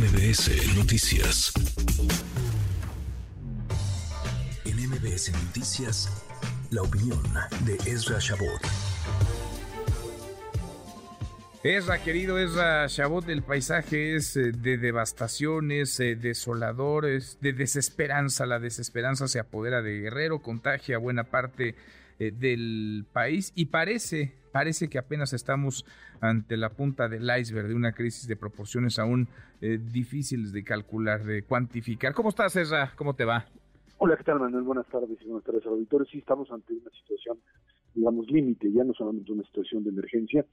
MBS Noticias. En MBS Noticias, la opinión de Ezra Shabot. Ezra, querido Ezra Shabot, el paisaje es eh, de devastaciones, eh, desoladores, de desesperanza. La desesperanza se apodera de Guerrero, contagia buena parte eh, del país y parece, parece que apenas estamos ante la punta del iceberg de una crisis de proporciones aún eh, difíciles de calcular, de cuantificar. ¿Cómo estás, Ezra? ¿Cómo te va? Hola, ¿qué tal, Manuel? Buenas tardes y buenas tardes, auditores. Sí, estamos ante una situación, digamos, límite, ya no solamente una situación de emergencia,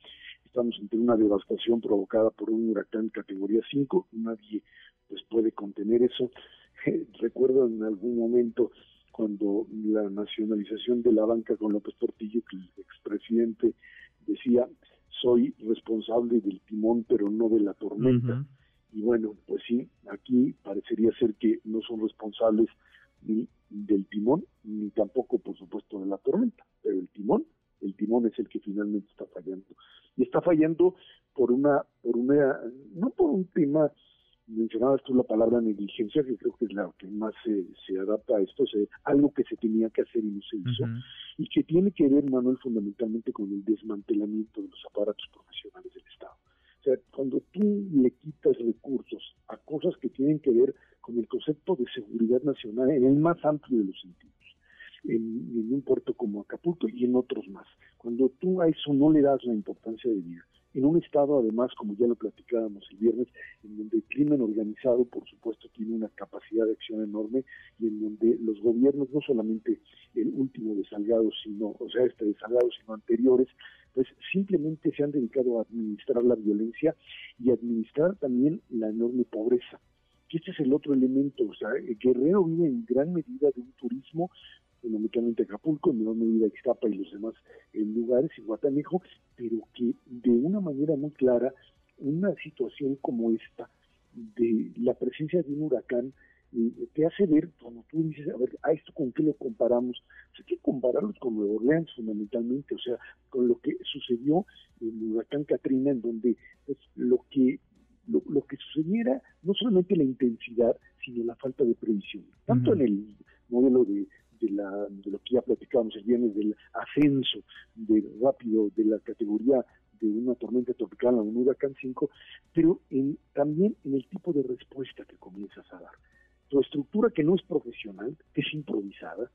estamos ante una devastación provocada por un huracán categoría 5, nadie pues puede contener eso. Recuerdo en algún momento cuando la nacionalización de la banca con López Portillo, que el expresidente decía, soy responsable del timón, pero no de la tormenta. Y bueno, pues sí, aquí parecería ser que no son responsables ni del timón, ni tampoco, por supuesto, de la tormenta, pero el timón, el timón es el que finalmente está fallando. Y está fallando por una, por una, no por un tema mencionabas tú la palabra negligencia, que creo que es la que más se, se adapta a esto, es algo que se tenía que hacer y no se hizo, y que tiene que ver, Manuel, fundamentalmente con el desmantelamiento de los aparatos profesionales del Estado. O sea, cuando tú le quitas recursos a cosas que tienen que ver con el concepto de seguridad nacional en el más amplio de los sentidos, en, en un puerto como Acapulco y en otros más, cuando tú a eso no le das la importancia de vida, en un estado además, como ya lo platicábamos el viernes, en donde el crimen organizado, por supuesto, tiene una capacidad de acción enorme y en donde los gobiernos, no solamente el último de Salgado, sino, o sea, este de sino anteriores, pues simplemente se han dedicado a administrar la violencia y administrar también la enorme pobreza. Que este es el otro elemento, o sea, Guerrero vive en gran medida de un turismo fundamentalmente Acapulco, en menor medida Ixtapa y los demás lugares, y Guatanejo, pero que de una manera muy clara, una situación como esta, de la presencia de un huracán, eh, te hace ver, cuando tú dices, a ver, ¿a esto con qué lo comparamos? Pues hay que compararlos con Nueva Orleans fundamentalmente, o sea, con lo que sucedió en el huracán Katrina, en donde pues, lo que lo, lo, que sucediera no solamente la intensidad, sino la falta de previsión, tanto en el modelo de, de, lo que ya platicábamos el viernes, del ascenso de rápido de la categoría de una tormenta tropical a un huracán 5, pero en, también en el tipo de respuesta que comienzas a dar. Tu estructura que no es profesional, que es improvisada,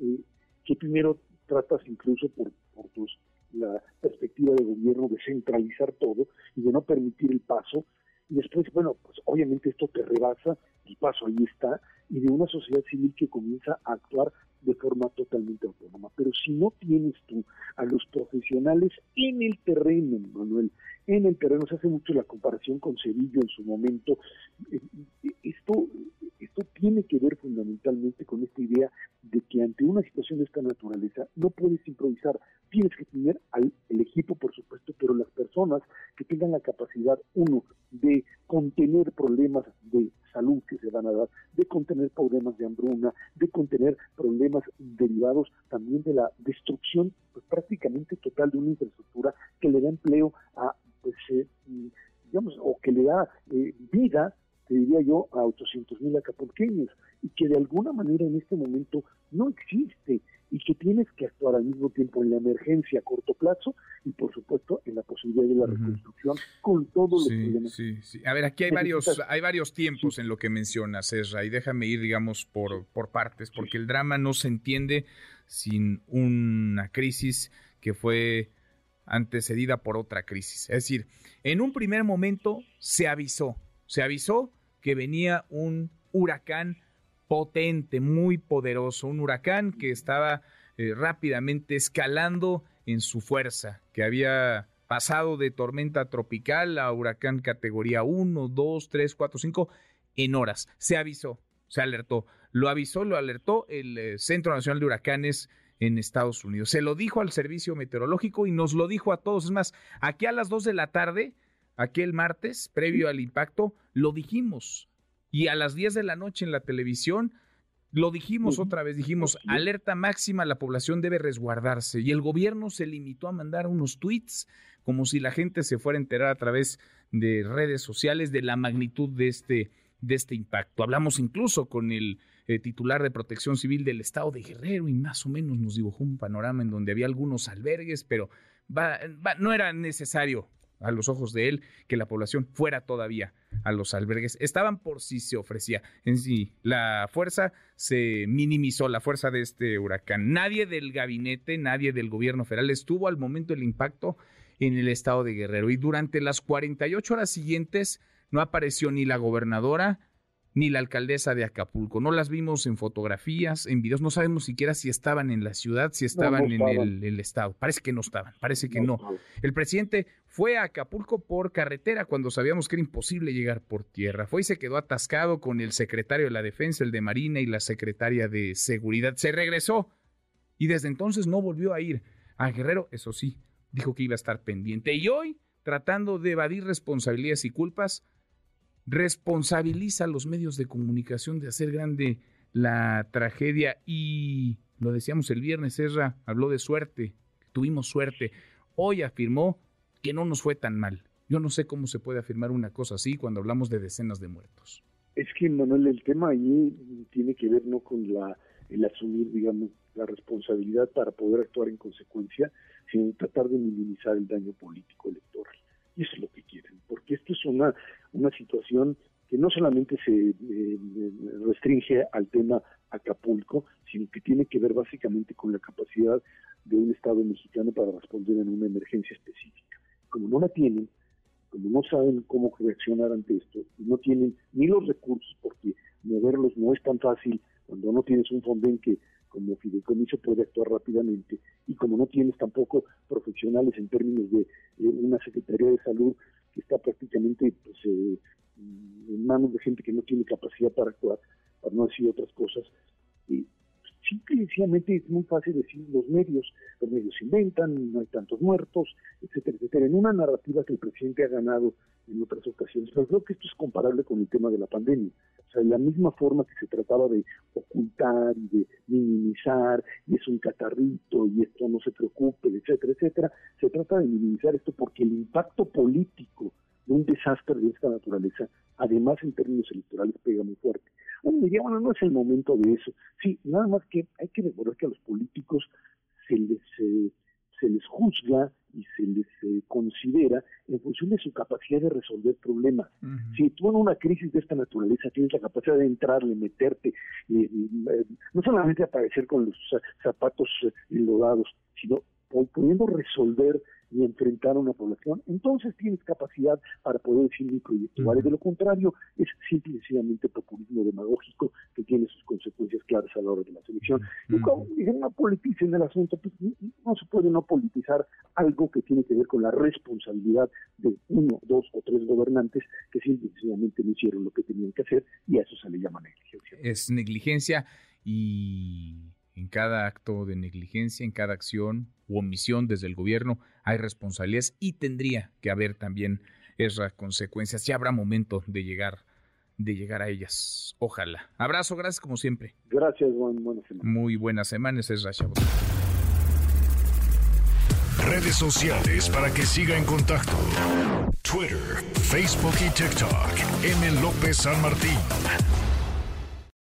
eh, que primero tratas incluso por, por tus, la perspectiva de gobierno de centralizar todo y de no permitir el paso, y después, bueno, pues obviamente esto te rebasa, el paso ahí está, y de una sociedad civil que comienza a actuar de forma totalmente autónoma. Pero si no tienes tú a los profesionales en el terreno, Manuel, en el terreno, se hace mucho la comparación con Sevillo en su momento, eh, eh, esto tiene que ver fundamentalmente con esta idea de que ante una situación de esta naturaleza no puedes improvisar, tienes que tener al, el equipo, por supuesto, pero las personas que tengan la capacidad, uno, de contener problemas de salud que se van a dar, de contener problemas de hambruna, de contener problemas derivados también de la destrucción pues, prácticamente total de una infraestructura que le da empleo a, pues, eh, digamos, o que le da eh, vida te diría yo, a 800 mil acapulqueños, y que de alguna manera en este momento no existe, y que tienes que actuar al mismo tiempo en la emergencia a corto plazo y por supuesto en la posibilidad de la reconstrucción con todos los problemas. Sí, sí. A ver, aquí hay varios, hay varios tiempos en lo que mencionas, Ezra, y déjame ir, digamos, por, por partes, porque el drama no se entiende sin una crisis que fue antecedida por otra crisis. Es decir, en un primer momento se avisó, se avisó que venía un huracán potente, muy poderoso, un huracán que estaba eh, rápidamente escalando en su fuerza, que había pasado de tormenta tropical a huracán categoría 1, 2, 3, 4, 5 en horas. Se avisó, se alertó. Lo avisó, lo alertó el eh, Centro Nacional de Huracanes en Estados Unidos. Se lo dijo al servicio meteorológico y nos lo dijo a todos. Es más, aquí a las 2 de la tarde, aquel martes, previo al impacto, lo dijimos. Y a las 10 de la noche en la televisión lo dijimos otra vez, dijimos, alerta máxima, la población debe resguardarse. Y el gobierno se limitó a mandar unos tweets como si la gente se fuera a enterar a través de redes sociales de la magnitud de este, de este impacto. Hablamos incluso con el eh, titular de protección civil del estado de Guerrero y más o menos nos dibujó un panorama en donde había algunos albergues, pero no era necesario a los ojos de él que la población fuera todavía a los albergues. Estaban por si se ofrecía. En sí, la fuerza se minimizó, la fuerza de este huracán. Nadie del gabinete, nadie del gobierno federal estuvo al momento del impacto en el estado de Guerrero. Y durante las 48 horas siguientes no apareció ni la gobernadora ni la alcaldesa de Acapulco. No las vimos en fotografías, en videos, no sabemos siquiera si estaban en la ciudad, si estaban en el, estado. Parece que no estaban, parece que no. El presidente fue a Acapulco por carretera cuando sabíamos que era imposible llegar por tierra. Fue y se quedó atascado con el secretario de la Defensa, el de Marina y la secretaria de Seguridad. Se regresó y desde entonces no volvió a ir. A Guerrero, eso sí, dijo que iba a estar pendiente. Y hoy, tratando de evadir responsabilidades y culpas, responsabiliza a los medios de comunicación de hacer grande la tragedia y lo decíamos el viernes, Ezra habló de suerte, tuvimos suerte. Hoy afirmó que no nos fue tan mal. Yo no sé cómo se puede afirmar una cosa así cuando hablamos de decenas de muertos. Es que, Manuel, el tema ahí tiene que ver no con la, el asumir, digamos, la responsabilidad para poder actuar en consecuencia, sino tratar de minimizar el daño político electoral. Y eso es lo que quieren, porque esto es una, una situación que no solamente se eh, restringe al tema Acapulco, sino que tiene que ver básicamente con la capacidad de un Estado mexicano para responder en una emergencia específica. Como no la tienen, como no saben cómo reaccionar ante esto, no tienen ni los recursos, porque moverlos no es tan fácil cuando no tienes un fonden que como fideicomiso puede actuar rápidamente y como no tienes tampoco profesionales en términos de una Secretaría de Salud que está prácticamente pues, eh, en manos de gente que no tiene capacidad para actuar, para no decir otras cosas. Sencillamente es muy fácil decir los medios, los medios inventan, no hay tantos muertos, etcétera, etcétera, en una narrativa que el presidente ha ganado en otras ocasiones. Pero creo que esto es comparable con el tema de la pandemia. O sea, de la misma forma que se trataba de ocultar y de minimizar, y es un catarrito, y esto no se preocupe, etcétera, etcétera, se trata de minimizar esto porque el impacto político de un desastre de esta naturaleza, además en términos electorales, pega muy fuerte. Uno diría, bueno, no es el momento de eso. Sí, nada más que hay que recordar que a los políticos se les, eh, se les juzga y se les eh, considera en función de su capacidad de resolver problemas. Si tú en una crisis de esta naturaleza tienes la capacidad de entrarle, meterte, eh, no solamente aparecer con los zapatos enlodados, sino pudiendo resolver y enfrentar a una población, entonces tienes capacidad para poder decir mi proyecto. De lo contrario, es simplemente populismo demagógico que tiene sus consecuencias claras a la hora de la selección. Y como dicen, no politicen el asunto, pues no se puede no politizar algo que tiene que ver con la responsabilidad de uno, dos o tres gobernantes que simplemente no hicieron lo que tenían que hacer y a eso se le llama negligencia. Es negligencia y en cada acto de negligencia, en cada acción u omisión desde el gobierno hay responsabilidades y tendría que haber también esas consecuencias. Ya habrá momento de llegar de llegar a ellas. Ojalá. Abrazo, gracias como siempre. Gracias, buen, buena semana. Muy buenas semanas, es Chabot. Redes sociales para que siga en contacto: Twitter, Facebook y TikTok. M. López San Martín.